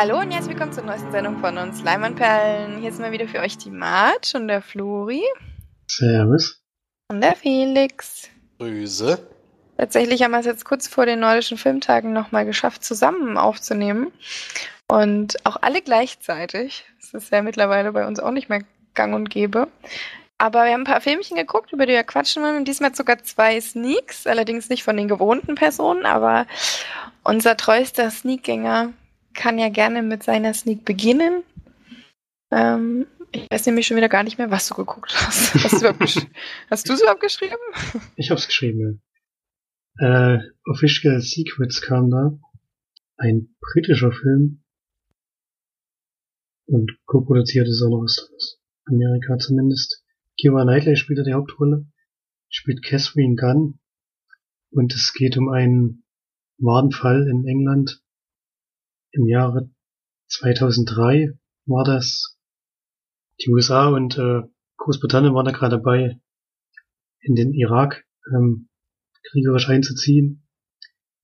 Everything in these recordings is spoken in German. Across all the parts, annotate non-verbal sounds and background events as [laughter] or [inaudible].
Hallo und herzlich willkommen zur neuesten Sendung von uns Leimanperlen. Hier sind wir wieder für euch die Marge und der Flori. Servus. Und der Felix. Grüße. Tatsächlich haben wir es jetzt kurz vor den nordischen Filmtagen nochmal geschafft, zusammen aufzunehmen. Und auch alle gleichzeitig. Das ist ja mittlerweile bei uns auch nicht mehr gang und gäbe. Aber wir haben ein paar Filmchen geguckt, über die wir quatschen wollen. Und diesmal sogar zwei Sneaks, allerdings nicht von den gewohnten Personen, aber unser treuester Sneakgänger kann ja gerne mit seiner Sneak beginnen. Ähm, ich weiß nämlich schon wieder gar nicht mehr, was du geguckt hast. [laughs] Hast du es überhaupt geschrieben? Ich habe es geschrieben, ja. Äh, Official Secrets kam da. Ein britischer Film. Und co-produziert ist auch noch aus Amerika zumindest. Kira Knightley spielt da die Hauptrolle. Spielt Catherine Gunn. Und es geht um einen wahren Fall in England. Im Jahre 2003 war das. Die USA und äh, Großbritannien waren da gerade dabei, in den Irak ähm, kriegerisch einzuziehen,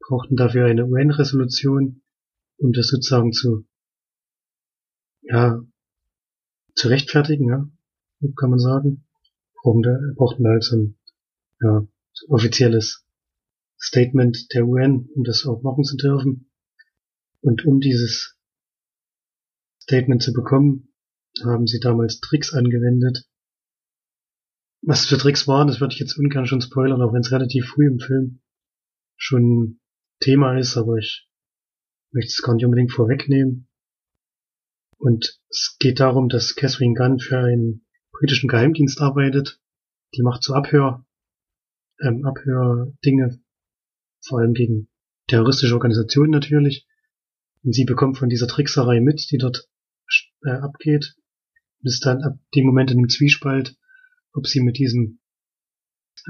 brauchten dafür eine UN-Resolution, um das sozusagen zu, ja, zu rechtfertigen, ja, kann man sagen. Brauchten da, brauchten da halt so ein, ja, ein offizielles Statement der UN, um das auch machen zu dürfen. Und um dieses Statement zu bekommen, haben sie damals Tricks angewendet. Was für Tricks waren, das würde ich jetzt ungern schon spoilern, auch wenn es relativ früh im Film schon Thema ist, aber ich möchte es gar nicht unbedingt vorwegnehmen. Und es geht darum, dass Catherine Gunn für einen britischen Geheimdienst arbeitet. Die macht so Abhör, ähm, Abhördinge, vor allem gegen terroristische Organisationen natürlich. Und sie bekommt von dieser Trickserei mit, die dort äh, abgeht. Und ist dann ab dem Moment in einem Zwiespalt, ob sie mit diesem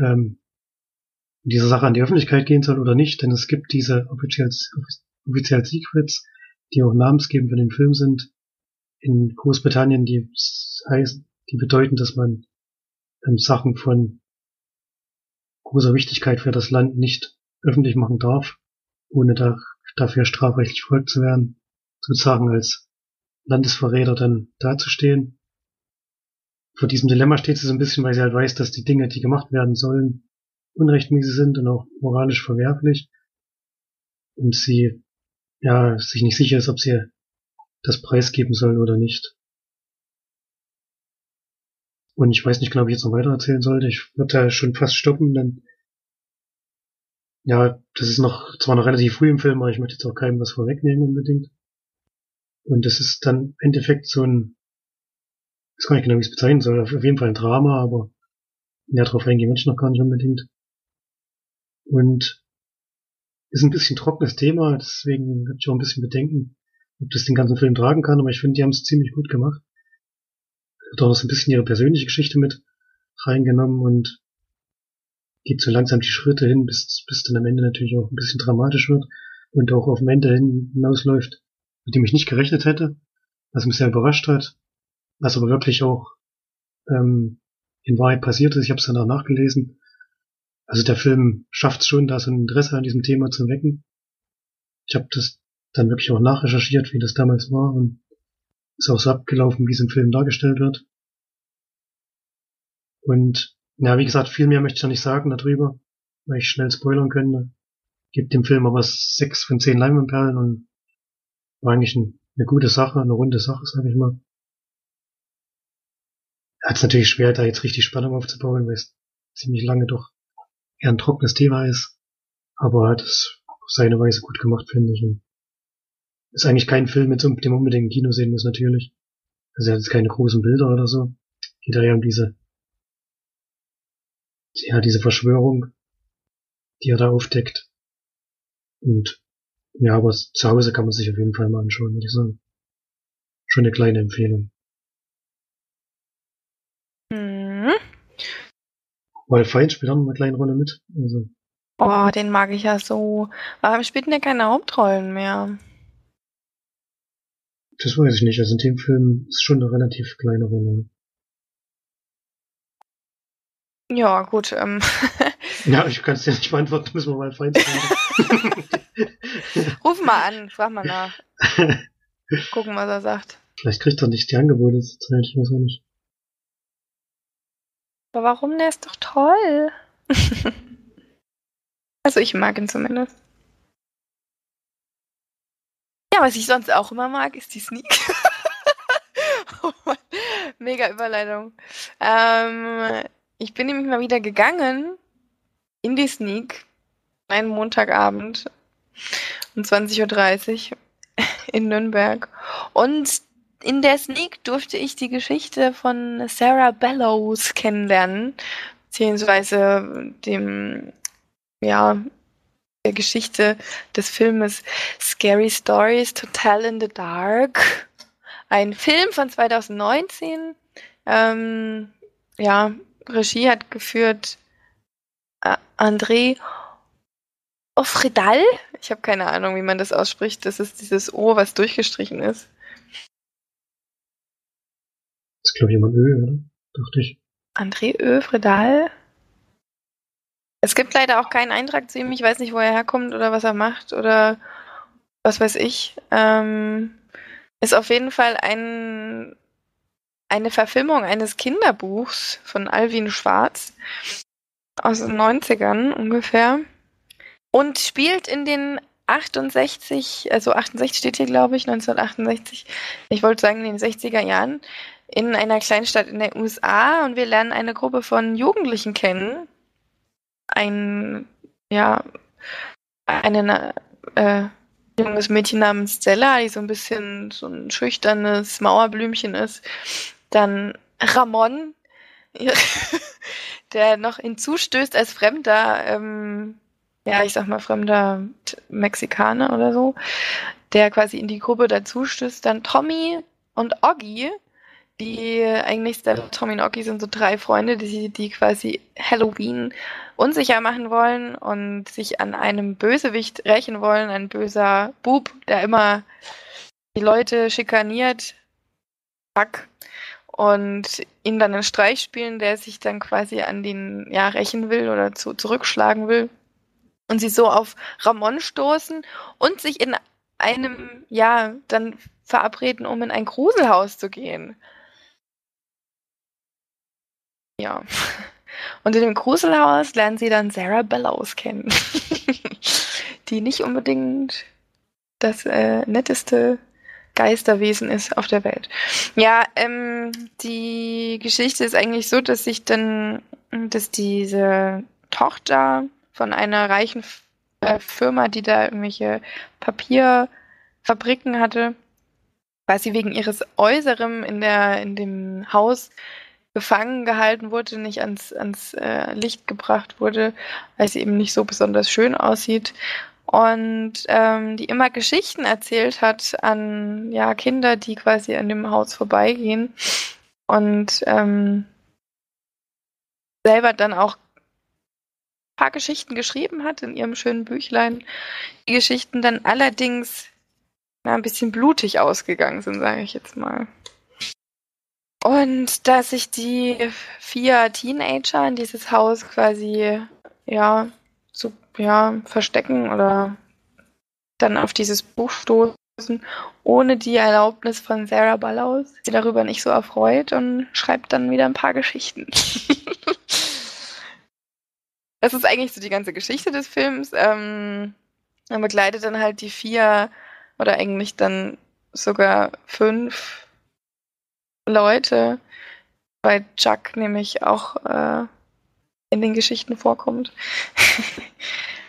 ähm, dieser Sache an die Öffentlichkeit gehen soll oder nicht, denn es gibt diese Official, Official Secrets, die auch namensgebend für den Film sind, in Großbritannien, die heißen, die bedeuten, dass man ähm, Sachen von großer Wichtigkeit für das Land nicht öffentlich machen darf, ohne da, dafür strafrechtlich verfolgt zu werden, sozusagen als Landesverräter dann dazustehen. Vor diesem Dilemma steht sie so ein bisschen, weil sie halt weiß, dass die Dinge, die gemacht werden sollen, unrechtmäßig sind und auch moralisch verwerflich. Und sie, ja, sich nicht sicher ist, ob sie das preisgeben soll oder nicht. Und ich weiß nicht genau, wie ich jetzt noch weiter erzählen sollte. Ich würde da schon fast stoppen, denn ja, das ist noch zwar noch relativ früh im Film, aber ich möchte jetzt auch keinem was vorwegnehmen unbedingt. Und das ist dann im Endeffekt so ein, ich weiß gar nicht genau, wie ich es bezeichnen soll, auf jeden Fall ein Drama, aber näher drauf eingehen ich noch gar nicht unbedingt. Und ist ein bisschen trockenes Thema, deswegen habe ich auch ein bisschen Bedenken, ob das den ganzen Film tragen kann, aber ich finde, die haben es ziemlich gut gemacht. Hat auch noch ein bisschen ihre persönliche Geschichte mit reingenommen und geht so langsam die Schritte hin, bis, bis dann am Ende natürlich auch ein bisschen dramatisch wird und auch auf dem Ende hin hinausläuft, mit dem ich nicht gerechnet hätte, was mich sehr überrascht hat, was aber wirklich auch ähm, in Wahrheit passiert ist. Ich habe es danach nachgelesen. Also der Film schafft es schon, da so ein Interesse an diesem Thema zu wecken. Ich habe das dann wirklich auch nachrecherchiert, wie das damals war und ist auch so abgelaufen, wie es im Film dargestellt wird. Und ja, wie gesagt, viel mehr möchte ich noch nicht sagen darüber, weil ich schnell spoilern könnte. Gibt dem Film aber sechs von zehn Leinwandperlen und war eigentlich ein, eine gute Sache, eine runde Sache, sag ich mal. Hat es natürlich schwer, da jetzt richtig Spannung aufzubauen, weil es ziemlich lange doch eher ein trockenes Thema ist. Aber hat es auf seine Weise gut gemacht, finde ich. Und ist eigentlich kein Film, mit dem unbedingt im Kino sehen muss, natürlich. Also er hat jetzt keine großen Bilder oder so. Geht ja um diese ja, diese Verschwörung, die er da aufdeckt. Und ja, aber zu Hause kann man sich auf jeden Fall mal anschauen, würde ich sagen. Schon eine kleine Empfehlung. Mhm. Weil Feind spielt auch noch eine kleine Rolle mit. Also. Oh, den mag ich ja so. Aber spielt ja keine Hauptrollen mehr. Das weiß ich nicht. Also in dem Film ist schon eine relativ kleine Rolle. Ja, gut. Ähm. [laughs] ja, ich kann es dir nicht beantworten, müssen wir mal fein sein. [laughs] Ruf mal an, frag mal nach. [laughs] Gucken, was er sagt. Vielleicht kriegt er nicht die Angebote zur Zeit, ich weiß auch nicht. Aber warum? Der ist doch toll. also ich mag ihn zumindest. Ja, was ich sonst auch immer mag, ist die Sneak. oh Mann. Mega Überleitung. Ähm, ich bin nämlich mal wieder gegangen in die Sneak. Einen Montagabend um 20.30 Uhr in Nürnberg. Und in der Sneak durfte ich die Geschichte von Sarah Bellows kennenlernen, beziehungsweise dem, ja, der Geschichte des Filmes Scary Stories to Tell in the Dark. Ein Film von 2019. Ähm, ja, Regie hat geführt äh, André Ofredal. Ich habe keine Ahnung, wie man das ausspricht. Das ist dieses O, was durchgestrichen ist. Das ist, glaube ich, jemand Ö, oder? Dachte ich. André Ö, Fredal. Es gibt leider auch keinen Eintrag zu ihm. Ich weiß nicht, wo er herkommt oder was er macht oder was weiß ich. Ähm, ist auf jeden Fall ein, eine Verfilmung eines Kinderbuchs von Alvin Schwarz aus den 90ern ungefähr und spielt in den 68, also 68 steht hier, glaube ich, 1968, ich wollte sagen in den 60er Jahren, in einer Kleinstadt in den USA und wir lernen eine Gruppe von Jugendlichen kennen. Ein, ja, eine äh, junges Mädchen namens Stella, die so ein bisschen so ein schüchternes Mauerblümchen ist. Dann Ramon, [laughs] der noch hinzustößt als Fremder, ähm, ja, ich sag mal, fremder Mexikaner oder so, der quasi in die Gruppe dazustößt. Dann Tommy und Oggy, die eigentlich, Tommy und Oggy sind so drei Freunde, die, die quasi Halloween unsicher machen wollen und sich an einem Bösewicht rächen wollen, ein böser Bub, der immer die Leute schikaniert. Fuck. Und ihn dann einen Streich spielen, der sich dann quasi an den, ja, rächen will oder zu, zurückschlagen will. Und sie so auf Ramon stoßen und sich in einem, ja, dann verabreden, um in ein Gruselhaus zu gehen. Ja. Und in dem Gruselhaus lernen sie dann Sarah Bellows kennen, [laughs] die nicht unbedingt das äh, netteste Geisterwesen ist auf der Welt. Ja, ähm, die Geschichte ist eigentlich so, dass sich dann, dass diese Tochter von einer reichen äh, Firma, die da irgendwelche Papierfabriken hatte, quasi wegen ihres Äußerem in der in dem Haus gefangen gehalten wurde, nicht ans, ans äh, Licht gebracht wurde, weil sie eben nicht so besonders schön aussieht. Und ähm, die immer Geschichten erzählt hat an ja, Kinder, die quasi an dem Haus vorbeigehen. Und ähm, selber dann auch ein paar Geschichten geschrieben hat in ihrem schönen Büchlein. Die Geschichten dann allerdings na, ein bisschen blutig ausgegangen sind, sage ich jetzt mal. Und dass sich die vier Teenager in dieses Haus quasi, ja, ja, verstecken oder dann auf dieses Buch stoßen, ohne die Erlaubnis von Sarah Ballaus, die darüber nicht so erfreut und schreibt dann wieder ein paar Geschichten. [laughs] das ist eigentlich so die ganze Geschichte des Films. Ähm, man begleitet dann halt die vier oder eigentlich dann sogar fünf Leute, weil Chuck nämlich auch äh, in den Geschichten vorkommt. [laughs]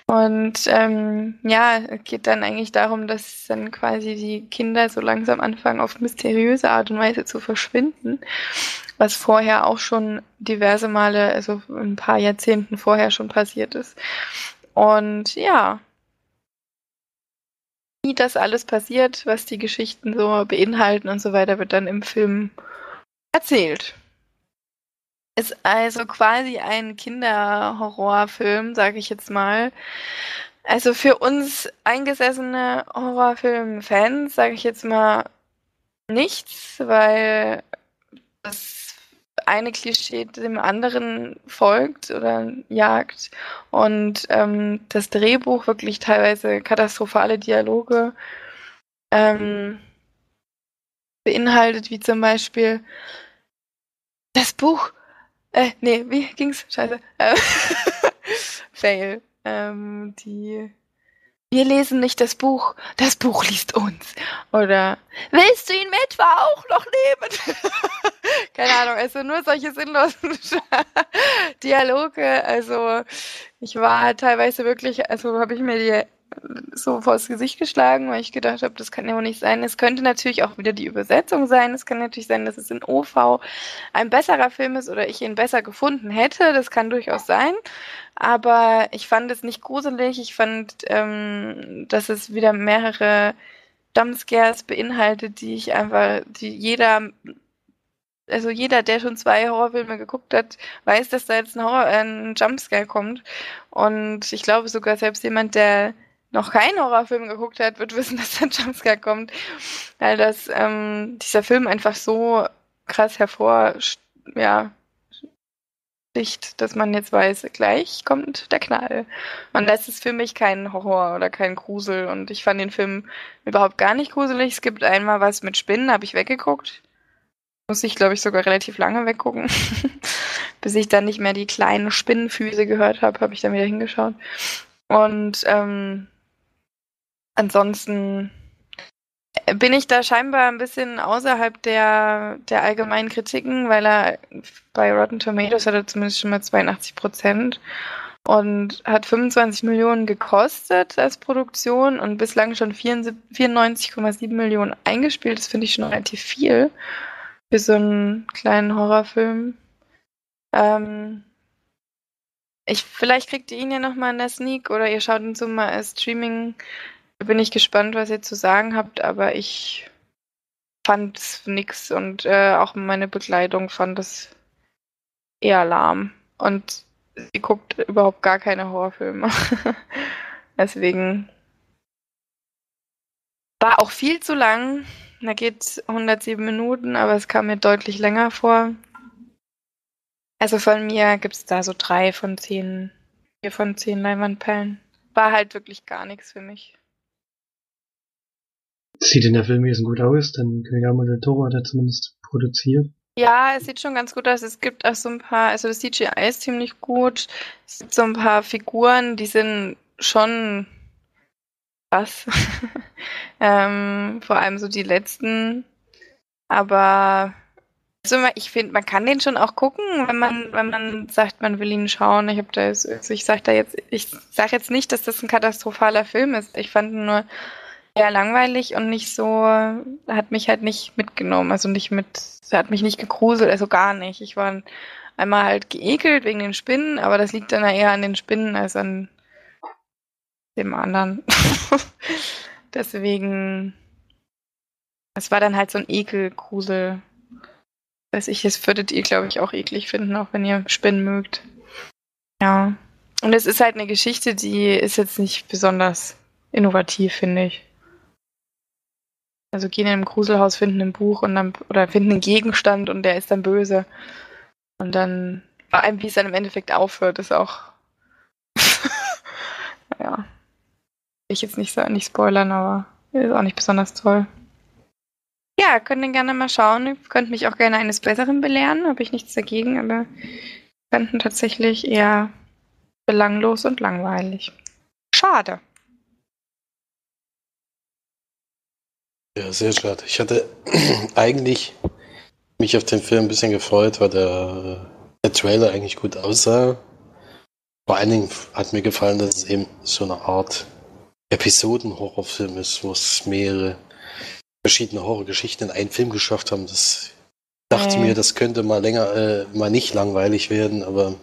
Und ähm, ja, geht dann eigentlich darum, dass dann quasi die Kinder so langsam anfangen, auf mysteriöse Art und Weise zu verschwinden, was vorher auch schon diverse Male, also ein paar Jahrzehnten vorher schon passiert ist. Und ja, wie das alles passiert, was die Geschichten so beinhalten und so weiter, wird dann im Film erzählt. Ist also quasi ein Kinderhorrorfilm, sage ich jetzt mal. Also für uns eingesessene Horrorfilm-Fans sage ich jetzt mal nichts, weil das eine Klischee dem anderen folgt oder jagt und ähm, das Drehbuch wirklich teilweise katastrophale Dialoge. Ähm, beinhaltet, wie zum Beispiel das Buch. Äh, nee, wie ging's? Scheiße. Äh, [laughs] Fail. Ähm, die wir lesen nicht das Buch, das Buch liest uns. Oder willst du ihn etwa auch noch nehmen? [laughs] Keine Ahnung, also nur solche sinnlosen [laughs] Dialoge. Also ich war teilweise wirklich, also habe ich mir die so vors Gesicht geschlagen, weil ich gedacht habe, das kann ja wohl nicht sein. Es könnte natürlich auch wieder die Übersetzung sein. Es kann natürlich sein, dass es in OV ein besserer Film ist oder ich ihn besser gefunden hätte. Das kann durchaus sein. Aber ich fand es nicht gruselig. Ich fand, ähm, dass es wieder mehrere Jumpscares beinhaltet, die ich einfach, die jeder also jeder, der schon zwei Horrorfilme geguckt hat, weiß, dass da jetzt ein, Horror, ein Jumpscare kommt. Und ich glaube sogar selbst jemand, der noch keinen Horrorfilm geguckt hat, wird wissen, [laughs] dass der Jumpscare kommt, weil das ähm, dieser Film einfach so krass hervor, ja, sticht, dass man jetzt weiß, gleich kommt der Knall. Und das ist für mich kein Horror oder kein Grusel. Und ich fand den Film überhaupt gar nicht gruselig. Es gibt einmal was mit Spinnen, habe ich weggeguckt. Muss ich, glaube ich, sogar relativ lange weggucken. [laughs] Bis ich dann nicht mehr die kleinen Spinnenfüße gehört habe, habe ich dann wieder hingeschaut. Und ähm, ansonsten bin ich da scheinbar ein bisschen außerhalb der, der allgemeinen Kritiken, weil er bei Rotten Tomatoes hat er zumindest schon mal 82 Prozent und hat 25 Millionen gekostet als Produktion und bislang schon 94,7 Millionen eingespielt. Das finde ich schon relativ viel für so einen kleinen Horrorfilm. Ähm, ich, vielleicht kriegt ihr ihn ja nochmal in der Sneak oder ihr schaut ihn so mal als Streaming bin ich gespannt, was ihr zu sagen habt, aber ich fand es nix und äh, auch meine Bekleidung fand es eher lahm. Und sie guckt überhaupt gar keine Horrorfilme. [laughs] Deswegen war auch viel zu lang. Da geht 107 Minuten, aber es kam mir deutlich länger vor. Also von mir gibt es da so drei von zehn, vier von zehn Leinwandperlen. War halt wirklich gar nichts für mich. Sieht in der Filmwesen gut aus, denn Guillermo del Toro hat er zumindest produziert. Ja, es sieht schon ganz gut aus. Es gibt auch so ein paar, also das CGI ist ziemlich gut. Es gibt so ein paar Figuren, die sind schon krass. [laughs] ähm, vor allem so die letzten. Aber also ich finde, man kann den schon auch gucken, wenn man, wenn man sagt, man will ihn schauen. Ich da also ich sage da jetzt, ich jetzt nicht, dass das ein katastrophaler Film ist. Ich fand nur eher langweilig und nicht so, hat mich halt nicht mitgenommen, also nicht mit, hat mich nicht gegruselt, also gar nicht. Ich war einmal halt geekelt wegen den Spinnen, aber das liegt dann eher an den Spinnen als an dem anderen. [laughs] Deswegen, es war dann halt so ein Ekelgrusel. Weiß ich, das würdet ihr, glaube ich, auch eklig finden, auch wenn ihr Spinnen mögt. Ja. Und es ist halt eine Geschichte, die ist jetzt nicht besonders innovativ, finde ich. Also gehen in einem Gruselhaus, finden ein Buch und dann, oder finden einen Gegenstand und der ist dann böse. Und dann, vor allem, wie es dann im Endeffekt aufhört, ist auch, [laughs] ja, ich jetzt nicht, nicht spoilern, aber ist auch nicht besonders toll. Ja, könnt ihr gerne mal schauen. Ihr könnt mich auch gerne eines Besseren belehren, habe ich nichts dagegen, aber fanden tatsächlich eher belanglos und langweilig. Schade. Ja, sehr schade. Ich hatte [clears throat] eigentlich mich auf den Film ein bisschen gefreut, weil der, der Trailer eigentlich gut aussah. Vor allen Dingen hat mir gefallen, dass es eben so eine Art Episoden-Horrorfilm ist, wo es mehrere verschiedene Horrorgeschichten in einen Film geschafft haben. Das dachte äh. mir, das könnte mal länger, äh, mal nicht langweilig werden, aber.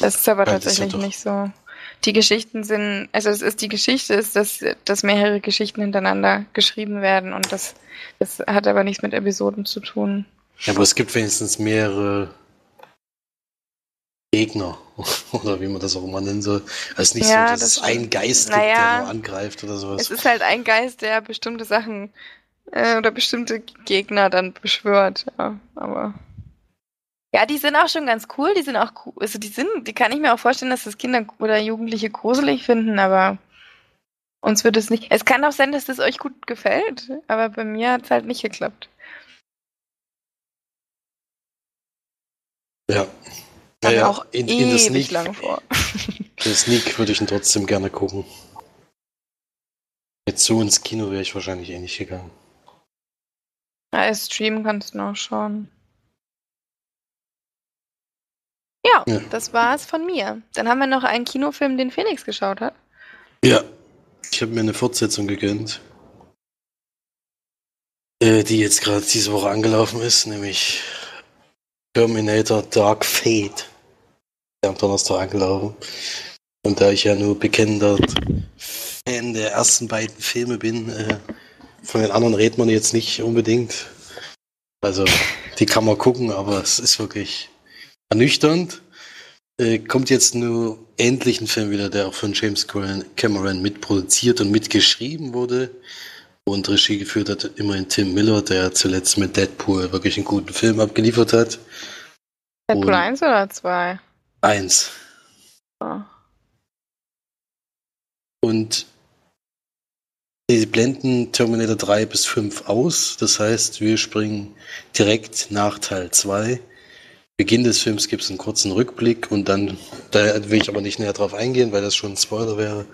Das ist aber tatsächlich nicht so die Geschichten sind, also es ist die Geschichte ist, dass, dass mehrere Geschichten hintereinander geschrieben werden und das, das hat aber nichts mit Episoden zu tun. Ja, aber es gibt wenigstens mehrere Gegner [laughs] oder wie man das auch immer nennen soll. Also nicht ja, so, dass das es einen Geist gibt, naja, der nur angreift oder sowas. Es ist halt ein Geist, der bestimmte Sachen äh, oder bestimmte Gegner dann beschwört, ja, aber ja, die sind auch schon ganz cool. Die sind auch cool. Also die sind, die kann ich mir auch vorstellen, dass das Kinder oder Jugendliche gruselig finden, aber uns wird es nicht. Es kann auch sein, dass das euch gut gefällt, aber bei mir hat es halt nicht geklappt. Ja. Naja, auch in, in der Sneak. Lange vor. In der Sneak würde ich ihn trotzdem gerne gucken. Jetzt so ins Kino wäre ich wahrscheinlich eh nicht gegangen. Ja, streamen kannst du noch schauen. Ja, Ja. das war's von mir. Dann haben wir noch einen Kinofilm, den Felix geschaut hat. Ja, ich habe mir eine Fortsetzung gegönnt. Äh, die jetzt gerade diese Woche angelaufen ist, nämlich Terminator Dark Fate. Der am Donnerstag angelaufen. Und da ich ja nur bekennender Fan der ersten beiden Filme bin, äh, von den anderen redet man jetzt nicht unbedingt. Also, die kann man gucken, aber es ist wirklich ernüchternd. Äh, kommt jetzt nur endlich ein Film wieder, der auch von James Cameron mitproduziert und mitgeschrieben wurde. Und Regie geführt hat immerhin Tim Miller, der zuletzt mit Deadpool wirklich einen guten Film abgeliefert hat. Deadpool Und- 1 oder 2? Eins. Oh. Und die blenden Terminator 3 bis 5 aus. Das heißt, wir springen direkt nach Teil 2. Beginn des Films gibt es einen kurzen Rückblick und dann, da will ich aber nicht näher drauf eingehen, weil das schon ein Spoiler wäre.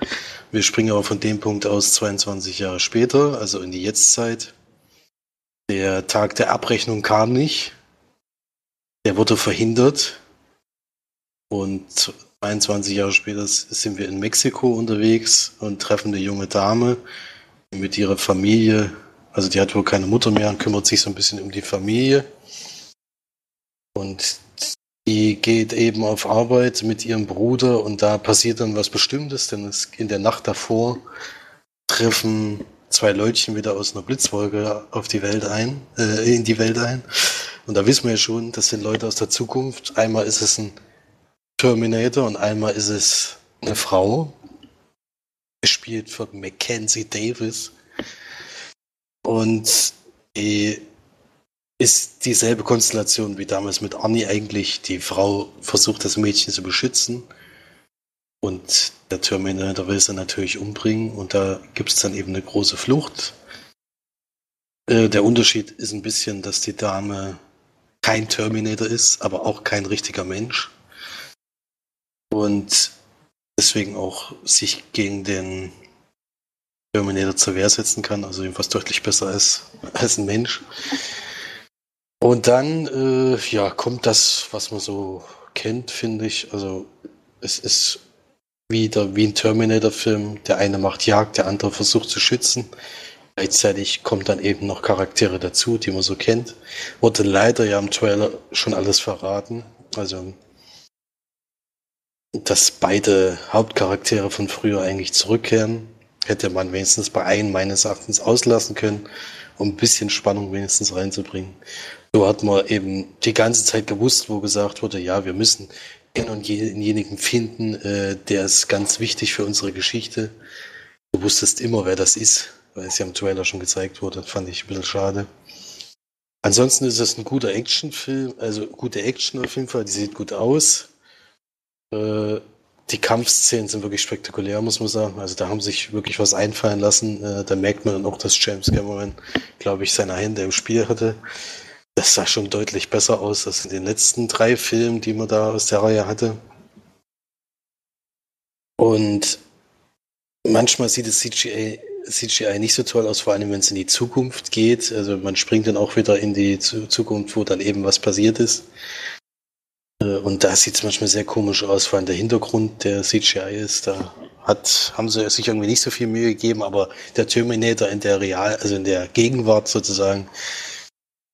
Wir springen aber von dem Punkt aus 22 Jahre später, also in die Jetztzeit. Der Tag der Abrechnung kam nicht. Der wurde verhindert. Und 22 Jahre später sind wir in Mexiko unterwegs und treffen eine junge Dame mit ihrer Familie. Also die hat wohl keine Mutter mehr und kümmert sich so ein bisschen um die Familie. Und die geht eben auf Arbeit mit ihrem Bruder und da passiert dann was Bestimmtes, denn es in der Nacht davor treffen zwei Leutchen wieder aus einer Blitzwolke auf die Welt ein, äh, in die Welt ein. Und da wissen wir ja schon, das sind Leute aus der Zukunft. Einmal ist es ein Terminator und einmal ist es eine Frau, gespielt von Mackenzie Davis. Und die ist dieselbe Konstellation wie damals mit Arnie eigentlich. Die Frau versucht das Mädchen zu beschützen und der Terminator will sie natürlich umbringen und da gibt es dann eben eine große Flucht. Äh, der Unterschied ist ein bisschen, dass die Dame kein Terminator ist, aber auch kein richtiger Mensch. Und deswegen auch sich gegen den Terminator zur Wehr setzen kann, also jedenfalls deutlich besser ist als ein Mensch. Und dann, äh, ja, kommt das, was man so kennt, finde ich. Also es ist wieder wie ein Terminator-Film. Der eine macht Jagd, der andere versucht zu schützen. Gleichzeitig kommt dann eben noch Charaktere dazu, die man so kennt. Wurde leider ja im Trailer schon alles verraten. Also dass beide Hauptcharaktere von früher eigentlich zurückkehren. Hätte man wenigstens bei einem meines Erachtens auslassen können, um ein bisschen Spannung wenigstens reinzubringen. So hat man eben die ganze Zeit gewusst, wo gesagt wurde, ja, wir müssen den und denjenigen finden, äh, der ist ganz wichtig für unsere Geschichte. Du wusstest immer, wer das ist, weil es ja im Trailer schon gezeigt wurde. Fand ich ein bisschen schade. Ansonsten ist es ein guter Actionfilm, also gute Action auf jeden Fall, die sieht gut aus. Äh, die Kampfszenen sind wirklich spektakulär, muss man sagen. Also da haben sich wirklich was einfallen lassen. Äh, da merkt man dann auch, dass James Cameron, glaube ich, seine Hände im Spiel hatte. Das sah schon deutlich besser aus als in den letzten drei Filmen, die man da aus der Reihe hatte. Und manchmal sieht das CGI, CGI nicht so toll aus, vor allem wenn es in die Zukunft geht. Also man springt dann auch wieder in die Zu- Zukunft, wo dann eben was passiert ist. Äh, Und da sieht es manchmal sehr komisch aus, vor allem der Hintergrund der CGI ist. Da hat, haben sie sich irgendwie nicht so viel Mühe gegeben, aber der Terminator in der Real, also in der Gegenwart sozusagen,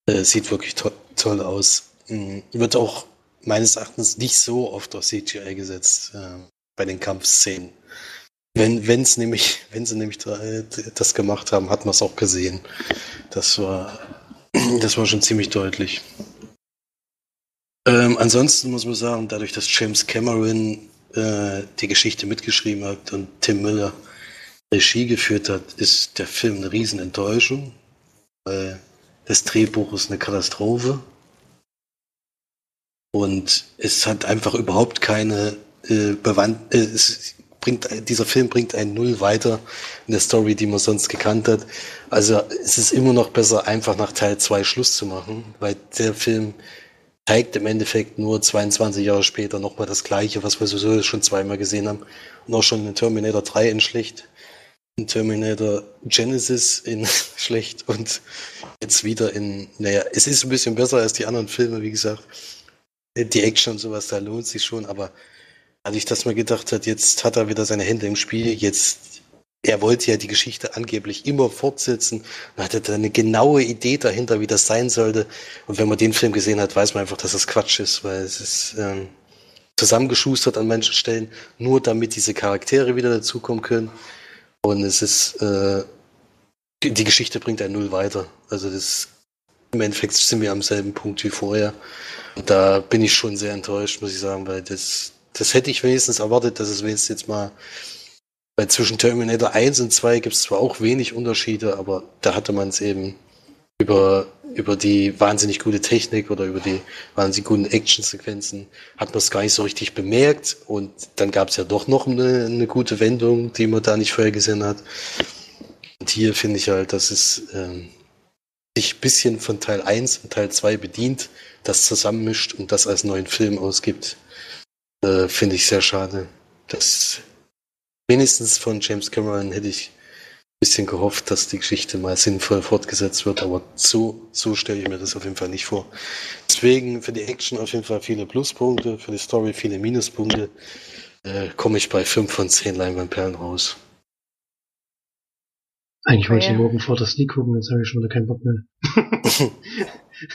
äh, sieht wirklich to toll aus. Mhm. Wird auch meines Erachtens nicht so oft auf CGI gesetzt äh, bei den Kampfszenen. Wenn wenn's nämlich, [laughs] wenn sie nämlich äh, das gemacht haben, hat man es auch gesehen. Das war, [clears throat] das war schon ziemlich deutlich. Ähm, ansonsten muss man sagen, dadurch, dass James Cameron äh, die Geschichte mitgeschrieben hat und Tim Miller Regie geführt hat, ist der Film eine Riesenenttäuschung. Weil das Drehbuch ist eine Katastrophe. Und es hat einfach überhaupt keine äh, Bewandt äh, es bringt dieser Film bringt einen null weiter in der Story, die man sonst gekannt hat. Also es ist immer noch besser, einfach nach Teil 2 Schluss zu machen, weil der Film zeigt im Endeffekt nur 22 Jahre später nochmal das Gleiche, was wir sowieso schon zweimal gesehen haben. Und auch schon in Terminator 3 in schlecht, in Terminator Genesis in [laughs] schlecht und jetzt wieder in, naja, es ist ein bisschen besser als die anderen Filme, wie gesagt. Die Action und sowas, da lohnt sich schon, aber dadurch, dass man gedacht hat, jetzt hat er wieder seine Hände im Spiel, jetzt er wollte ja die Geschichte angeblich immer fortsetzen und hatte da eine genaue Idee dahinter, wie das sein sollte. Und wenn man den Film gesehen hat, weiß man einfach, dass das Quatsch ist, weil es ist ähm, zusammengeschustert an manchen Stellen, nur damit diese Charaktere wieder dazukommen können. Und es ist, äh, die Geschichte bringt einen null weiter. Also das, im Endeffekt sind wir am selben Punkt wie vorher. Und da bin ich schon sehr enttäuscht, muss ich sagen, weil das, das hätte ich wenigstens erwartet, dass es wenigstens jetzt mal weil zwischen Terminator 1 und 2 gibt es zwar auch wenig Unterschiede, aber da hatte man es eben über, über die wahnsinnig gute Technik oder über die wahnsinnig guten Actionsequenzen hat man es gar nicht so richtig bemerkt und dann gab es ja doch noch eine, eine gute Wendung, die man da nicht vorher gesehen hat. Und hier finde ich halt, dass es ähm, sich ein bisschen von Teil 1 und Teil 2 bedient, das zusammenmischt und das als neuen Film ausgibt. Äh, finde ich sehr schade. Das wenigstens von James Cameron hätte ich bisschen gehofft, dass die Geschichte mal sinnvoll fortgesetzt wird, aber so, so stelle ich mir das auf jeden Fall nicht vor. Deswegen für die Action auf jeden Fall viele Pluspunkte, für die Story viele Minuspunkte. Äh, komme ich bei 5 von 10 Leinwandperlen raus. Eigentlich wollte ich morgen vor das Sneak gucken, jetzt habe ich schon wieder keinen Bock mehr.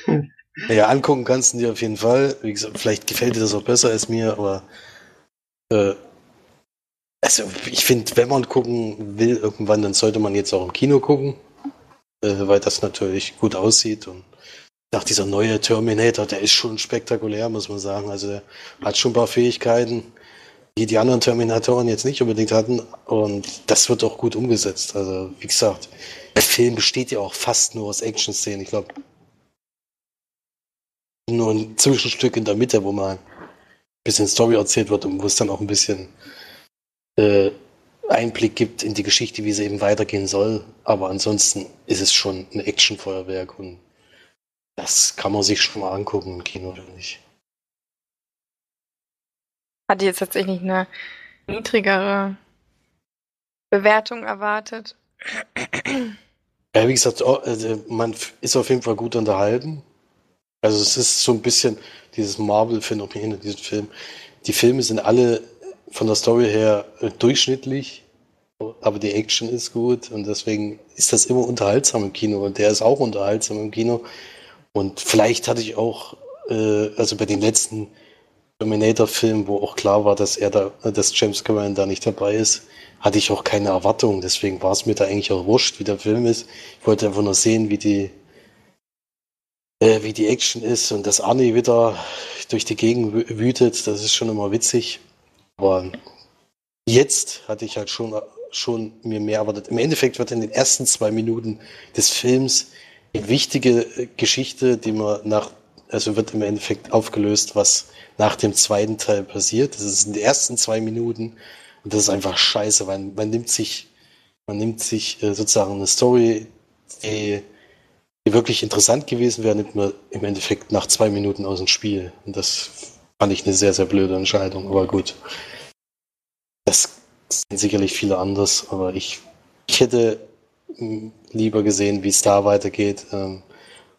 [laughs] [laughs] ja, angucken kannst du dir auf jeden Fall. Wie gesagt, vielleicht gefällt dir das auch besser als mir, aber äh, also ich finde, wenn man gucken will irgendwann, dann sollte man jetzt auch im Kino gucken, äh, weil das natürlich gut aussieht und nach dieser neue Terminator, der ist schon spektakulär, muss man sagen. Also der hat schon ein paar Fähigkeiten, die die anderen Terminatoren jetzt nicht unbedingt hatten und das wird auch gut umgesetzt. Also wie gesagt, der Film besteht ja auch fast nur aus Action-Szenen. Ich glaube, nur ein Zwischenstück in der Mitte, wo mal ein bisschen Story erzählt wird und wo es dann auch ein bisschen äh, Einblick gibt in die Geschichte, wie sie eben weitergehen soll. Aber ansonsten ist es schon ein Actionfeuerwerk und das kann man sich schon mal angucken im Kino, finde ich. Hatte jetzt tatsächlich eine niedrigere Bewertung erwartet. Ja, wie gesagt, also man ist auf jeden Fall gut unterhalten. Also es ist so ein bisschen dieses Marvel-Phänomen in diesem Film. Die Filme sind alle von der Story her äh, durchschnittlich, aber die Action ist gut und deswegen ist das immer unterhaltsam im Kino und der ist auch unterhaltsam im Kino. Und vielleicht hatte ich auch, äh, also bei den letzten Terminator-Filmen, wo auch klar war, dass er da, dass James Cameron da nicht dabei ist, hatte ich auch keine Erwartungen. Deswegen war es mir da eigentlich auch wurscht, wie der Film ist. Ich wollte einfach nur sehen, wie die, äh, wie die Action ist und dass Arnie wieder durch die Gegend wütet. Das ist schon immer witzig. Aber jetzt hatte ich halt schon, schon mir mehr erwartet. Im Endeffekt wird in den ersten zwei Minuten des Films die wichtige Geschichte, die man nach, also wird im Endeffekt aufgelöst, was nach dem zweiten Teil passiert. Das ist in den ersten zwei Minuten und das ist einfach scheiße, weil man nimmt sich, man nimmt sich äh, sozusagen eine Story, die, die wirklich interessant gewesen wäre, nimmt man im Endeffekt nach zwei Minuten aus dem Spiel. Und das Fand ich eine sehr, sehr blöde Entscheidung, aber gut. Das sind sicherlich viele anders, aber ich, ich hätte lieber gesehen, wie es da weitergeht, ähm,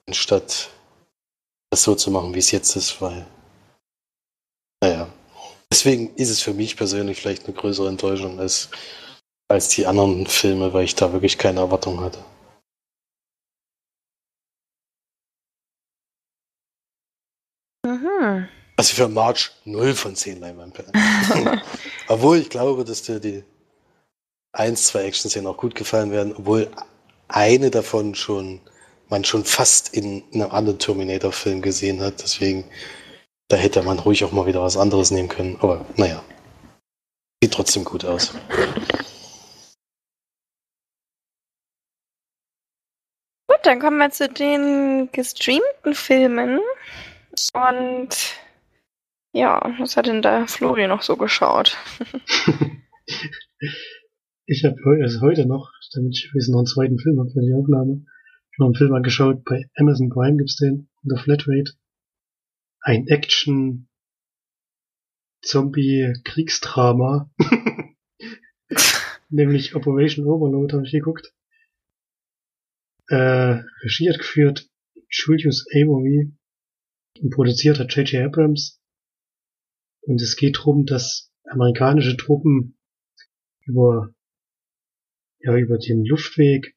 anstatt das so zu machen, wie es jetzt ist, weil, naja. Deswegen ist es für mich persönlich vielleicht eine größere Enttäuschung als, als die anderen Filme, weil ich da wirklich keine Erwartung hatte. Also für March 0 von 10 Leinwandperlen. [laughs] obwohl ich glaube, dass dir die 1, 2 Action-Szenen auch gut gefallen werden, obwohl eine davon schon man schon fast in einem anderen Terminator-Film gesehen hat. Deswegen, da hätte man ruhig auch mal wieder was anderes nehmen können. Aber naja, sieht trotzdem gut aus. Gut, dann kommen wir zu den gestreamten Filmen. Und ja, was hat denn da Flori noch so geschaut? [laughs] ich habe heu also heute noch, damit ich noch einen zweiten Film habe für die Aufnahme, noch einen Film angeschaut. Bei Amazon Prime gibt's den, The Flatrate. ein Action Zombie-Kriegsdrama. [laughs] Nämlich Operation Overload habe ich geguckt. Äh, Regie hat geführt Julius Avery und produziert hat J.J. Abrams. Und es geht darum, dass amerikanische Truppen über, ja, über den Luftweg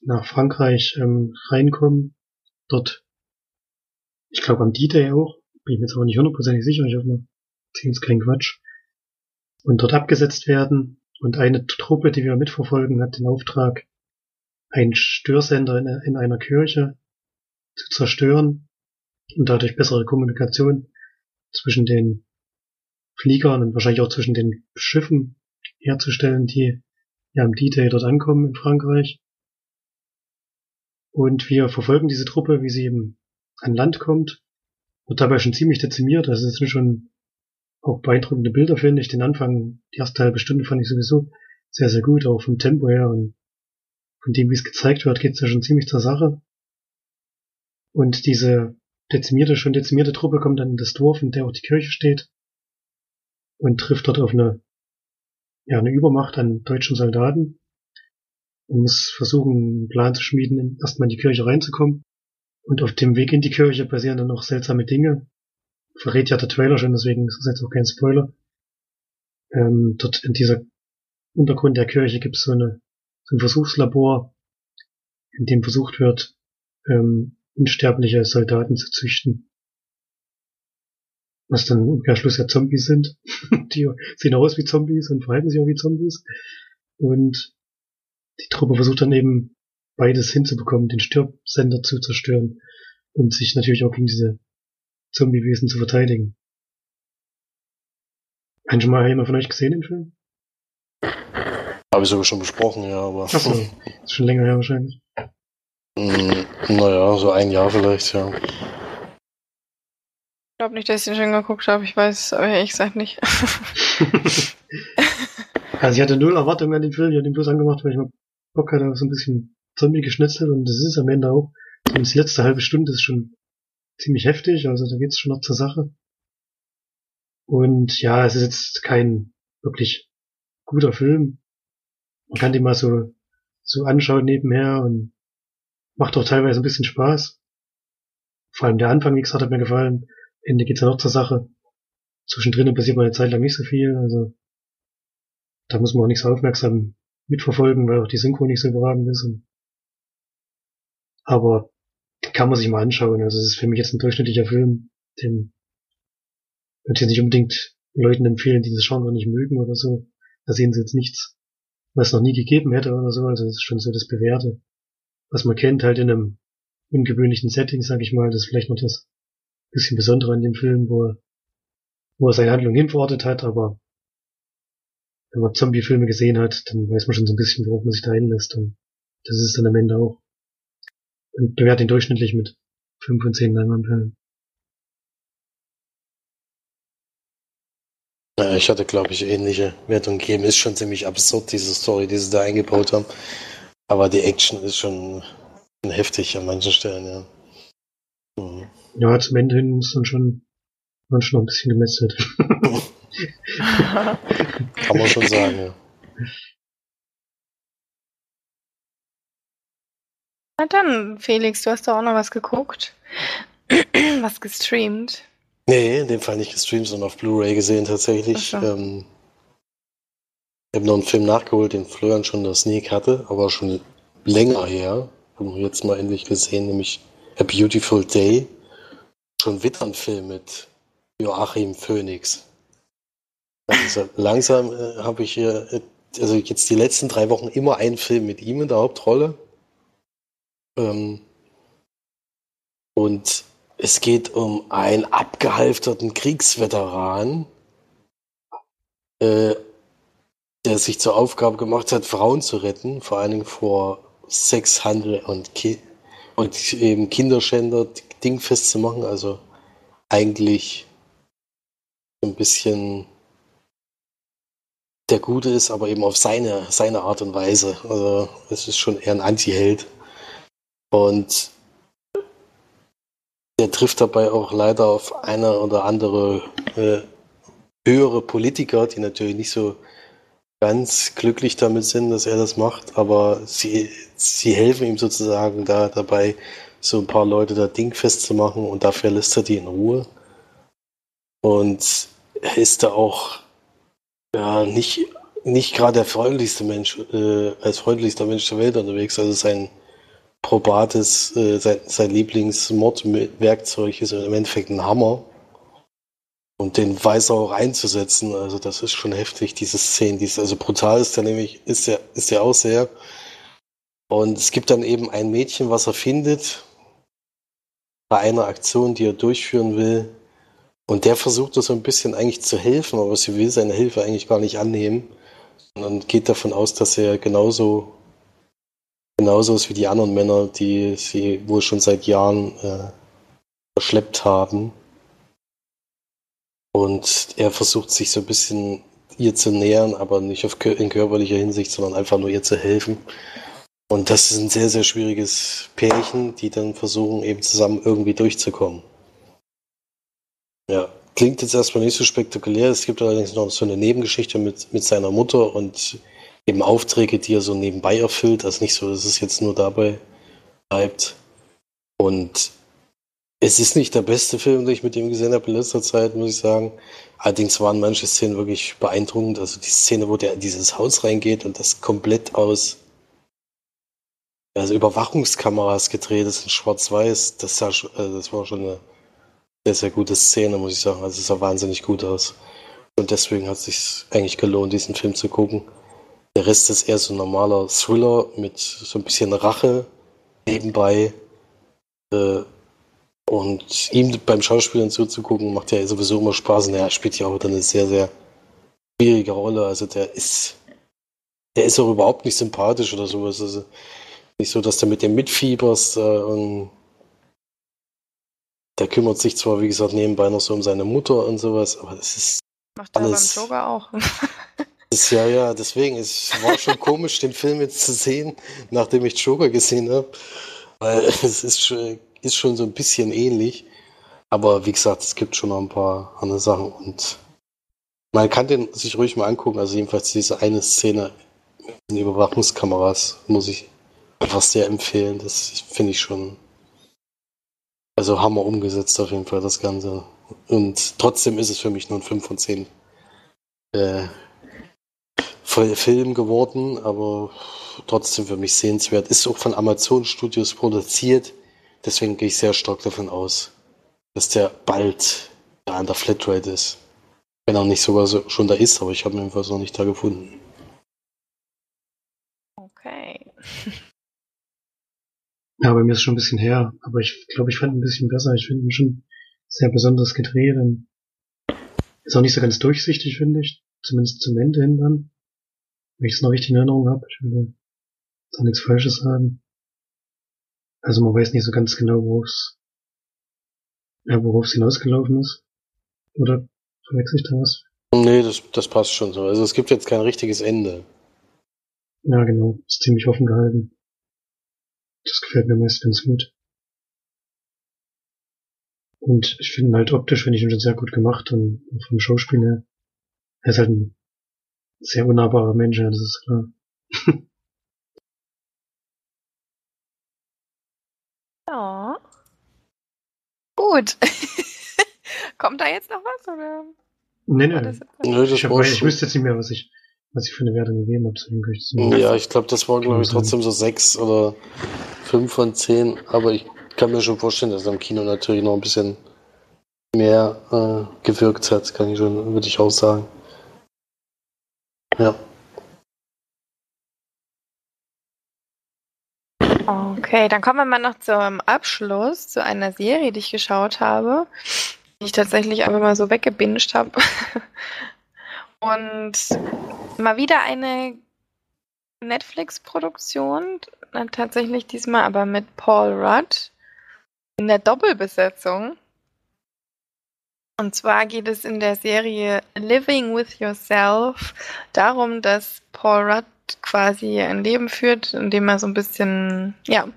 nach Frankreich ähm, reinkommen. Dort, ich glaube am D-Day auch, bin ich mir jetzt aber nicht hundertprozentig sicher, ich hoffe mal, ziehen kein Quatsch. Und dort abgesetzt werden. Und eine Truppe, die wir mitverfolgen, hat den Auftrag, einen Störsender in, in einer Kirche zu zerstören und dadurch bessere Kommunikation zwischen den Fliegern und wahrscheinlich auch zwischen den Schiffen herzustellen, die ja am D-Day dort ankommen in Frankreich. Und wir verfolgen diese Truppe, wie sie eben an Land kommt. Wird dabei schon ziemlich dezimiert. Also es sind schon auch beeindruckende Bilder, finde ich. Den Anfang, die erste halbe Stunde fand ich sowieso sehr, sehr gut, auch vom Tempo her und von dem, wie es gezeigt wird, geht es ja schon ziemlich zur Sache. Und diese dezimierte, schon dezimierte Truppe kommt dann in das Dorf, in der auch die Kirche steht und trifft dort auf eine, ja, eine Übermacht an deutschen Soldaten und muss versuchen, einen Plan zu schmieden, erstmal in die Kirche reinzukommen. Und auf dem Weg in die Kirche passieren dann noch seltsame Dinge. Verrät ja der Trailer schon, deswegen ist es jetzt auch kein Spoiler. Ähm, dort in dieser Untergrund der Kirche gibt es so, eine, so ein Versuchslabor, in dem versucht wird, ähm, unsterbliche Soldaten zu züchten. Was dann im Umkehrschluss ja Zombies sind. [laughs] die sehen aus wie Zombies und verhalten sich auch wie Zombies. Und die Truppe versucht dann eben beides hinzubekommen, den Stirbsender zu zerstören und sich natürlich auch gegen diese Zombiewesen zu verteidigen. Haben schon mal jemand von euch gesehen den Film? Habe ich sogar schon besprochen, ja, aber. Achso, ist schon länger her wahrscheinlich. Mm, naja, so ein Jahr vielleicht, ja. Ich glaube nicht, dass ich den schon geguckt habe. Ich weiß aber ehrlich gesagt nicht. [laughs] also ich hatte null Erwartungen an den Film. Ich habe den bloß angemacht, weil ich mal Bock hatte auf so ein bisschen Zombie-Geschnetzel und das ist am Ende auch. Zumindest die letzte halbe Stunde ist schon ziemlich heftig, also da geht's schon noch zur Sache. Und ja, es ist jetzt kein wirklich guter Film. Man kann den mal so, so anschauen nebenher und macht auch teilweise ein bisschen Spaß. Vor allem der Anfang, wie gesagt, hat mir gefallen. Ende geht's ja noch zur Sache. Zwischendrin passiert mal eine Zeit lang nicht so viel, also da muss man auch nicht so aufmerksam mitverfolgen, weil auch die Synchro nicht so überragend ist. Aber kann man sich mal anschauen. Also es ist für mich jetzt ein durchschnittlicher Film, den würde ich jetzt nicht unbedingt Leuten empfehlen, die das Genre nicht mögen oder so. Da sehen sie jetzt nichts, was es noch nie gegeben hätte oder so. Also das ist schon so das Bewährte, was man kennt, halt in einem ungewöhnlichen Setting, sag ich mal. Das ist vielleicht noch das bisschen Besondere an dem Film, wo er, wo er seine Handlung hinverortet hat, aber wenn man Zombie-Filme gesehen hat, dann weiß man schon so ein bisschen, worauf man sich da einlässt. Und das ist dann am Ende auch. Und bewerte ihn durchschnittlich mit 5 von 10 Leinwandperlen. Ja, ich hatte, glaube ich, ähnliche Wertung gegeben. Ist schon ziemlich absurd, diese Story, die sie da eingebaut haben. Aber die Action ist schon heftig an manchen Stellen, ja. Mhm. Ja, zum Ende hin ist dann schon, man schon noch ein bisschen gemetzelt. [laughs] Kann man schon sagen, ja. Na dann, Felix, du hast doch auch noch was geguckt. [clears throat] was gestreamt. Nee, in dem Fall nicht gestreamt, sondern auf Blu-ray gesehen tatsächlich. So. Ähm, ich habe noch einen Film nachgeholt, den Florian schon das Sneak hatte, aber schon länger her. Haben wir jetzt mal endlich gesehen, nämlich A Beautiful Day. Schon wieder ein Film mit Joachim Phoenix. Also langsam äh, habe ich hier, äh, also jetzt die letzten drei Wochen immer einen Film mit ihm in der Hauptrolle. Ähm, und es geht um einen abgehalfterten Kriegsveteran, äh, der sich zur Aufgabe gemacht hat, Frauen zu retten, vor allen Dingen vor Sexhandel und, Ki und eben Kinderschänder dingfest zu machen. Also eigentlich ein bisschen der Gute ist, aber eben auf seine, seine Art und Weise. Also es ist schon eher ein Anti-Held. Und der trifft dabei auch leider auf eine oder andere äh, höhere Politiker, die natürlich nicht so ganz glücklich damit sind, dass er das macht, aber sie, sie helfen ihm sozusagen da dabei, so ein paar Leute da Ding festzumachen und dafür lässt er die in Ruhe. Und er ist da auch ja, nicht, nicht gerade der freundlichste Mensch, äh, als freundlichster Mensch der Welt unterwegs. Also sein probates, äh, sein, sein Lieblingsmordwerkzeug ist im Endeffekt ein Hammer. Und den weiß er auch einzusetzen. Also das ist schon heftig, diese Szene. Die ist, also brutal ist der nämlich, ist der, ist der auch sehr. Und es gibt dann eben ein Mädchen, was er findet bei einer Aktion, die er durchführen will. Und der versucht so ein bisschen eigentlich zu helfen, aber sie will seine Hilfe eigentlich gar nicht annehmen. Sondern geht davon aus, dass er genauso genauso ist wie die anderen Männer, die sie wohl schon seit Jahren äh, verschleppt haben. Und er versucht sich so ein bisschen ihr zu nähern, aber nicht auf, in körperlicher Hinsicht, sondern einfach nur ihr zu helfen. Und das ist ein sehr, sehr schwieriges Pärchen, die dann versuchen, eben zusammen irgendwie durchzukommen. Ja, klingt jetzt erstmal nicht so spektakulär. Es gibt allerdings noch so eine Nebengeschichte mit, mit seiner Mutter und eben Aufträge, die er so nebenbei erfüllt. Also nicht so, dass es jetzt nur dabei bleibt. Und es ist nicht der beste Film, den ich mit ihm gesehen habe in letzter Zeit, muss ich sagen. Allerdings waren manche Szenen wirklich beeindruckend. Also die Szene, wo der in dieses Haus reingeht und das komplett aus also Überwachungskameras gedreht ist in Schwarz-Weiß, das, sah, also das war schon eine sehr, sehr gute Szene, muss ich sagen. Also es sah wahnsinnig gut aus. Und deswegen hat es sich eigentlich gelohnt, diesen Film zu gucken. Der Rest ist eher so ein normaler Thriller mit so ein bisschen Rache nebenbei. Äh, und ihm beim Schauspielen zuzugucken, macht ja sowieso immer Spaß. Und er spielt ja auch dann eine sehr, sehr schwierige Rolle. Also der ist, der ist auch überhaupt nicht sympathisch oder sowas. Also nicht so, dass der mit dem mitfieberst. Äh, und der kümmert sich zwar, wie gesagt, nebenbei noch so um seine Mutter und sowas, aber das ist. Macht er beim Joker auch. [laughs] Ist, ja, ja, deswegen, es war schon [laughs] komisch, den Film jetzt zu sehen, nachdem ich Joker gesehen habe. Weil [laughs] es ist, ist schon so ein bisschen ähnlich. Aber wie gesagt, es gibt schon noch ein paar andere Sachen und man kann den sich ruhig mal angucken. Also jedenfalls diese eine Szene mit den Überwachungskameras muss ich einfach sehr empfehlen. Das finde ich schon. Also Hammer umgesetzt auf jeden Fall das Ganze. Und trotzdem ist es für mich nur ein 5 von 10 äh, Film geworden, aber trotzdem für mich sehenswert. Ist auch von Amazon Studios produziert, deswegen gehe ich sehr stark davon aus, dass der bald da an der Flatrate ist. Wenn er nicht sogar so, schon da ist, aber ich habe ihn jedenfalls noch nicht da gefunden. Okay. [laughs] Ja, bei mir ist schon ein bisschen her, aber ich glaube, ich fand ihn ein bisschen besser. Ich finde ihn schon sehr besonders gedreht. Ist auch nicht so ganz durchsichtig, finde ich. Zumindest zum Ende hin dann. Wenn ich es noch richtig in Erinnerung habe. Ich will da nichts Falsches sagen. Also man weiß nicht so ganz genau, wo es ja, worauf es hinausgelaufen ist. Oder verwechsel ich da was? Nee, das, das passt schon so. Also es gibt jetzt kein richtiges Ende. Ja, genau. Ist ziemlich offen gehalten. Das gefällt mir meist ganz gut. Und ich finde halt optisch, finde ich ihn schon sehr gut gemacht und vom Schauspiel her. Er ist halt ein sehr unnahbarer Mensch, ja, das ist klar. [laughs] ja. Gut. [laughs] Kommt da jetzt noch was, oder? Nee, nee. Das nee das ich, hab, ich wüsste jetzt nicht mehr, was ich, was ich für eine Wertung gegeben habe. Ja, ich glaube, das war, glaube ich, trotzdem so sechs oder fünf von zehn. Aber ich kann mir schon vorstellen, dass er im Kino natürlich noch ein bisschen mehr äh, gewirkt hat, kann ich schon, würde ich auch sagen. Ja. Okay, dann kommen wir mal noch zum Abschluss zu einer Serie, die ich geschaut habe, die ich tatsächlich einfach mal so weggebinged habe. [laughs] Und mal wieder eine Netflix-Produktion, tatsächlich diesmal aber mit Paul Rudd in der Doppelbesetzung. Und zwar geht es in der Serie Living with Yourself darum, dass Paul Rudd quasi ein Leben führt, in dem er so ein bisschen, ja,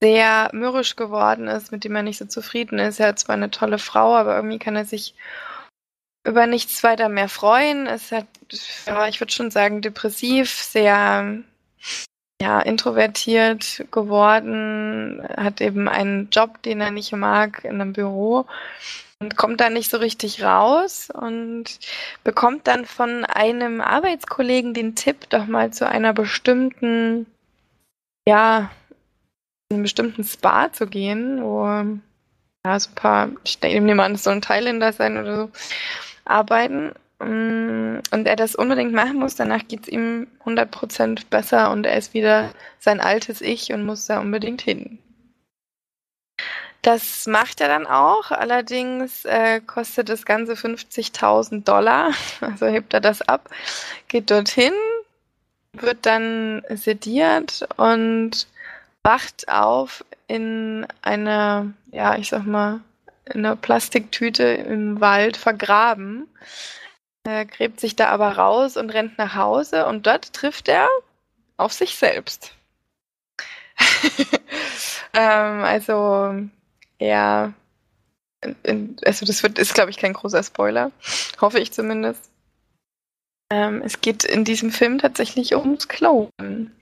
sehr mürrisch geworden ist, mit dem er nicht so zufrieden ist. Er hat zwar eine tolle Frau, aber irgendwie kann er sich über nichts weiter mehr freuen. Es hat, ja, ich würde schon sagen, depressiv, sehr ja, introvertiert geworden, hat eben einen Job, den er nicht mag, in einem Büro und kommt da nicht so richtig raus und bekommt dann von einem Arbeitskollegen den Tipp, doch mal zu einer bestimmten, ja, einem bestimmten Spa zu gehen, wo ja, so ein paar, ich nehme an, es soll ein Thailänder sein oder so, arbeiten. Mm, und er das unbedingt machen muss, danach geht es ihm 100% besser und er ist wieder sein altes Ich und muss da unbedingt hin. Das macht er dann auch, allerdings äh, kostet das Ganze 50.000 Dollar, [laughs] also hebt er das ab, geht dorthin, wird dann sediert und wacht auf in einer, ja, ich sag mal, in einer Plastiktüte im Wald vergraben. Er gräbt sich da aber raus und rennt nach Hause und dort trifft er auf sich selbst. [laughs] ähm, also, ja, also das wird, ist, glaube ich, kein großer Spoiler. Hoffe ich zumindest. Ähm, es geht in diesem Film tatsächlich ums Klonen.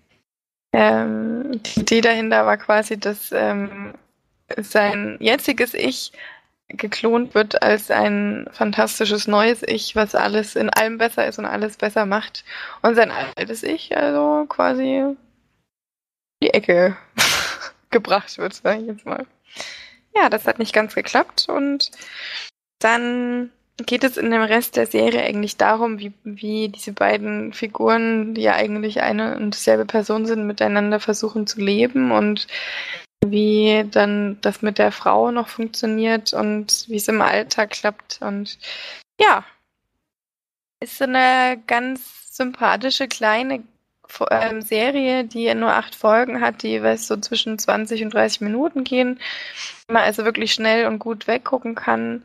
Ähm, die Idee dahinter war quasi, dass ähm, sein jetziges Ich geklont wird als ein fantastisches neues Ich, was alles in allem besser ist und alles besser macht. Und sein altes Ich also quasi die Ecke [laughs] gebracht wird, sage ich jetzt mal. Ja, das hat nicht ganz geklappt und dann geht es in dem Rest der Serie eigentlich darum, wie, wie diese beiden Figuren, die ja eigentlich eine und dieselbe Person sind, miteinander versuchen zu leben und wie dann das mit der Frau noch funktioniert und wie es im Alltag klappt. Und ja, ist so eine ganz sympathische kleine ähm, Serie, die nur acht Folgen hat, die jeweils so zwischen 20 und 30 Minuten gehen. Man also wirklich schnell und gut weggucken kann.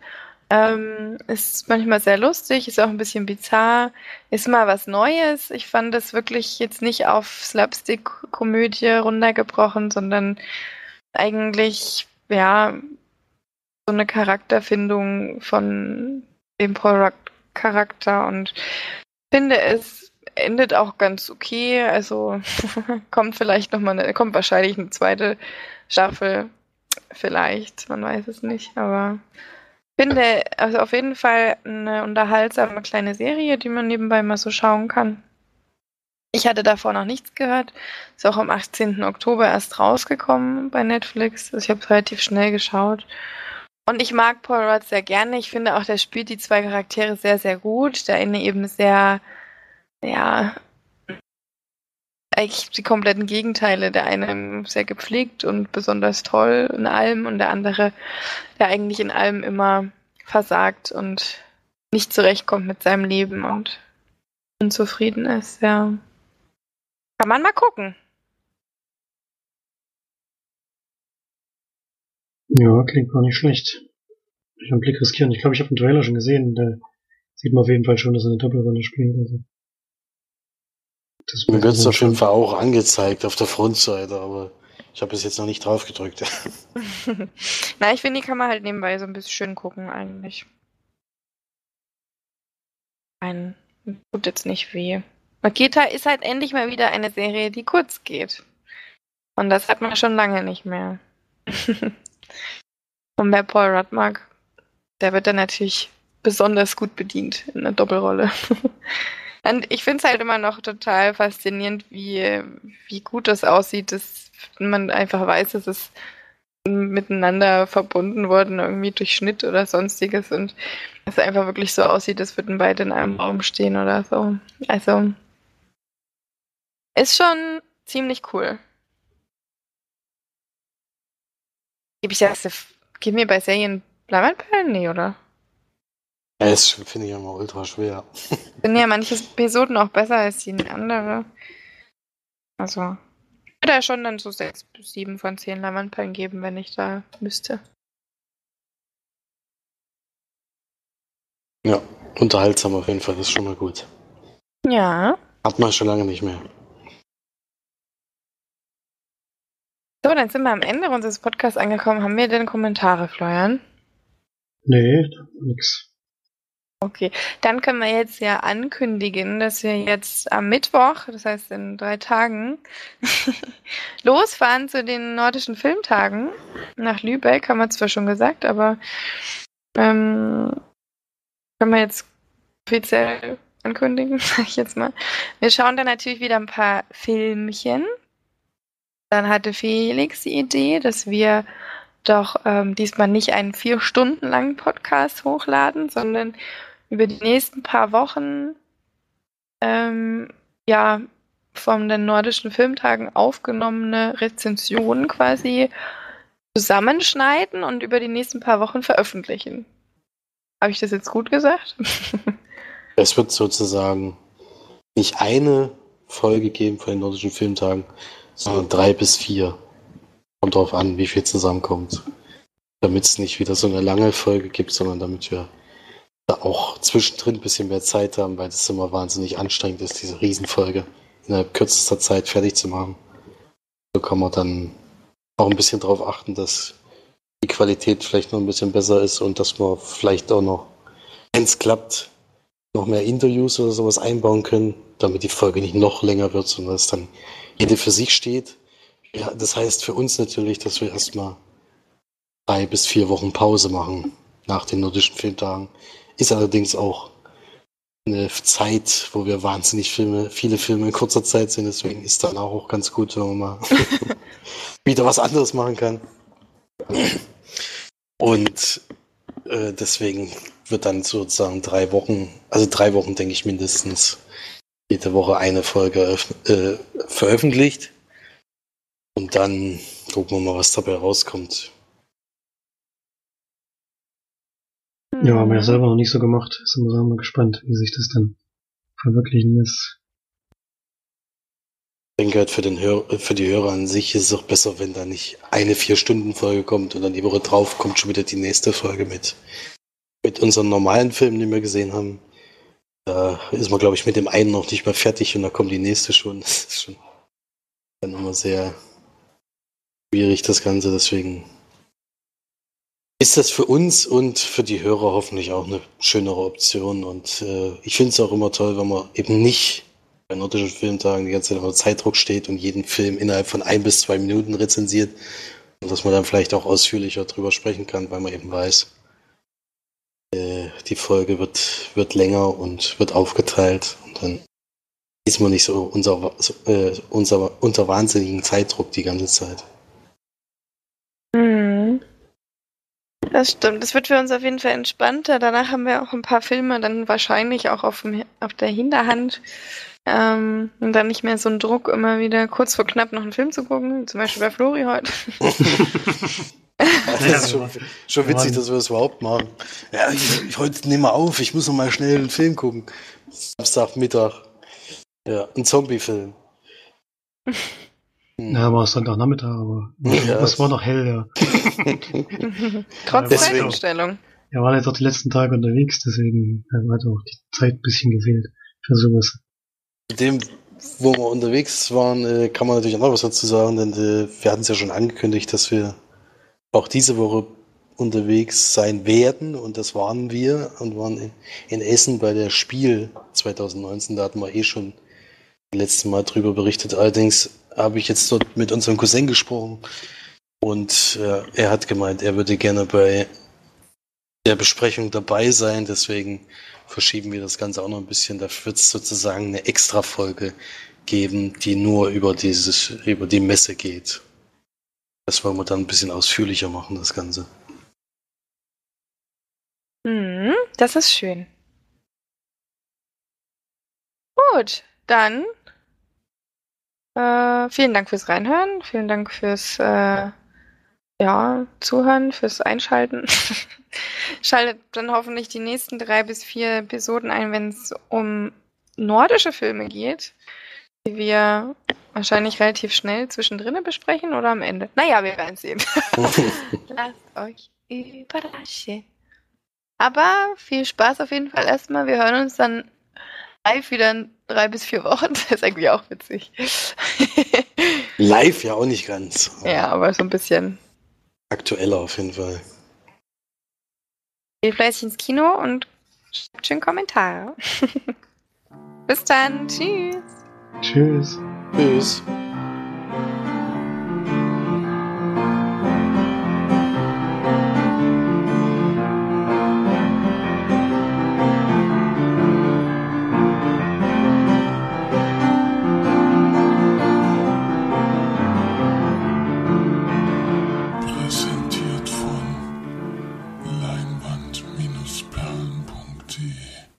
Ähm, ist manchmal sehr lustig, ist auch ein bisschen bizarr, ist mal was Neues. Ich fand es wirklich jetzt nicht auf Slapstick-Komödie runtergebrochen, sondern eigentlich, ja, so eine Charakterfindung von dem Paul Rudd Charakter und finde es endet auch ganz okay. Also [laughs] kommt vielleicht nochmal eine, kommt wahrscheinlich eine zweite Staffel. Vielleicht, man weiß es nicht, aber finde also auf jeden Fall eine unterhaltsame kleine Serie, die man nebenbei mal so schauen kann. Ich hatte davor noch nichts gehört. Ist auch am 18. Oktober erst rausgekommen bei Netflix. Also ich habe relativ schnell geschaut. Und ich mag Paul Rudd sehr gerne. Ich finde auch, der spielt die zwei Charaktere sehr, sehr gut. Der eine eben sehr, ja, eigentlich die kompletten Gegenteile. Der eine sehr gepflegt und besonders toll in allem und der andere, der eigentlich in allem immer versagt und nicht zurechtkommt mit seinem Leben und unzufrieden ist, ja. Kann man mal gucken. Ja, klingt gar nicht schlecht. Ich einen Blick riskieren. Ich glaube, ich habe den Trailer schon gesehen. Da sieht man auf jeden Fall schon, dass er eine Doppelrolle spielt. Also, Mir wird es auf jeden Fall auch angezeigt auf der Frontseite, aber ich habe bis jetzt noch nicht drauf gedrückt. [laughs] [laughs] Na, ich finde, die kann man halt nebenbei so ein bisschen schön gucken eigentlich. Ein tut jetzt nicht weh. Maketa ist halt endlich mal wieder eine Serie, die kurz geht. Und das hat man schon lange nicht mehr. [laughs] Und wer Paul Rudd mag, der wird dann natürlich besonders gut bedient in der Doppelrolle. [laughs] Und ich finde es halt immer noch total faszinierend, wie, wie gut das aussieht, dass man einfach weiß, dass es miteinander verbunden worden, irgendwie durch Schnitt oder sonstiges und es einfach wirklich so aussieht, als würden beide in einem Raum stehen oder so. Also ist schon ziemlich cool. Gebe ich das, gib mir bei Serien Bleimanperlen? Nee, oder? Ja, das finde ich immer ultra schwer. [laughs] Sind ja manche Episoden auch besser als die andere. Also, ich würde ja schon dann so 6 bis 7 von 10 Leimanperlen geben, wenn ich da müsste. Ja, unterhaltsam auf jeden Fall, das ist schon mal gut. Ja. Hat man schon lange nicht mehr. So, dann sind wir am Ende unseres Podcasts angekommen. Haben wir denn Kommentare, Florian? Nee, nix. Okay, dann können wir jetzt ja ankündigen, dass wir jetzt am Mittwoch, das heißt in drei Tagen, [laughs] losfahren zu den nordischen Filmtagen nach Lübeck, haben wir zwar schon gesagt, aber ähm, können wir jetzt offiziell ankündigen, [laughs] sag ich jetzt mal. Wir schauen dann natürlich wieder ein paar Filmchen. Dann hatte Felix die Idee, dass wir doch ähm, diesmal nicht einen vier Stunden langen Podcast hochladen, sondern über die nächsten paar Wochen ähm, ja von den nordischen Filmtagen aufgenommene Rezensionen quasi zusammenschneiden und über die nächsten paar Wochen veröffentlichen. Habe ich das jetzt gut gesagt? [laughs] es wird sozusagen nicht eine Folge geben von den nordischen Filmtagen, sondern drei bis vier. Kommt darauf an, wie viel zusammenkommt. Damit es nicht wieder so eine lange Folge gibt, sondern damit wir da auch zwischendrin ein bisschen mehr Zeit haben, weil das immer wahnsinnig anstrengend ist, diese Riesenfolge innerhalb kürzester Zeit fertig zu machen. So kann man dann auch ein bisschen darauf achten, dass die Qualität vielleicht noch ein bisschen besser ist und dass man vielleicht auch noch, wenn es klappt, noch mehr Interviews oder sowas einbauen können, damit die Folge nicht noch länger wird, sondern dass dann jede für sich steht. Ja, das heißt für uns natürlich, dass wir erstmal drei bis vier Wochen Pause machen nach den nordischen Filmtagen. Ist allerdings auch eine Zeit, wo wir wahnsinnig Filme, viele Filme in kurzer Zeit sehen. Deswegen ist dann auch ganz gut, wenn man mal [laughs] wieder was anderes machen kann. Und äh, deswegen wird dann sozusagen drei Wochen, also drei Wochen denke ich mindestens, jede Woche eine Folge äh, veröffentlicht. Und dann gucken wir mal, was dabei rauskommt. Ja, haben wir ja selber noch nicht so gemacht. Sind wir mal gespannt, wie sich das dann verwirklichen lässt. Ich denke halt für, den Hör für die Hörer an sich ist es auch besser, wenn da nicht eine Vier-Stunden-Folge kommt und dann die Woche drauf kommt schon wieder die nächste Folge mit, mit unseren normalen Filmen, die wir gesehen haben. Da ist man, glaube ich, mit dem einen noch nicht mehr fertig und da kommt die nächste schon. [laughs] Das ist schon dann immer sehr schwierig, das Ganze. Deswegen ist das für uns und für die Hörer hoffentlich auch eine schönere Option. Und äh, ich finde es auch immer toll, wenn man eben nicht bei nordischen Filmtagen die ganze Zeit unter Zeitdruck steht und jeden Film innerhalb von ein bis zwei Minuten rezensiert. Und dass man dann vielleicht auch ausführlicher drüber sprechen kann, weil man eben weiß, äh, die Folge wird, wird länger und wird aufgeteilt. Und dann ist man nicht so unser, äh, unser, unter wahnsinnigen Zeitdruck die ganze Zeit. Das stimmt. Das wird für uns auf jeden Fall entspannter. Danach haben wir auch ein paar Filme dann wahrscheinlich auch auf, dem, auf der Hinterhand. Ähm, und dann nicht mehr so ein Druck, immer wieder kurz vor knapp noch einen Film zu gucken. Zum Beispiel bei Flori heute. das ist schon, schon witzig, dass wir das überhaupt machen. Ja, ich, ich, heute nehme auf, ich muss noch mal schnell einen Film gucken. Samstagmittag. Ja, ein Zombie-Film. Ja, war Sonntagnachmittag, aber ja, [laughs] das war noch hell, ja. Trotz ja, Zeitumstellung. Er war jetzt auch die letzten Tage unterwegs, deswegen hat auch die Zeit ein bisschen gefehlt für sowas. Dem, wo wir unterwegs waren, äh, kann man natürlich auch noch was dazu sagen, denn äh, wir hatten es ja schon angekündigt, dass wir auch diese Woche unterwegs sein werden und das waren wir und waren in, Essen bei der Spiel 2019. Da hatten wir eh schon letzten Mal drüber berichtet. Allerdings habe ich jetzt dort mit unserem Cousin gesprochen und äh, er hat gemeint, er würde gerne bei der Besprechung dabei sein. Deswegen verschieben wir das Ganze auch noch ein bisschen. Da wird es sozusagen eine Extra-Folge geben, die nur über dieses, über die Messe geht. Das wollen wir dann ein bisschen ausführlicher machen, das Ganze. Hm, das ist schön. Gut, dann äh, vielen Dank fürs Reinhören, vielen Dank fürs äh, ja, Zuhören, fürs Einschalten. [laughs] Schaltet dann hoffentlich die nächsten drei bis vier Episoden ein, wenn es um nordische Filme geht, die wir wahrscheinlich relativ schnell zwischendrin besprechen oder am Ende. Naja, wir werden sehen. [laughs] Lasst euch überraschen. Aber viel Spaß auf jeden Fall erstmal. Wir hören uns dann live wieder in drei bis vier Wochen. [laughs] Das ist irgendwie auch witzig. Live ja auch nicht ganz. ja, aber so ein bisschen. Aktueller auf jeden Fall. Geht fleißig ins Kino und schreibt schön Kommentare. [laughs] bis dann. Tschüss. Tschüss. Tschüss.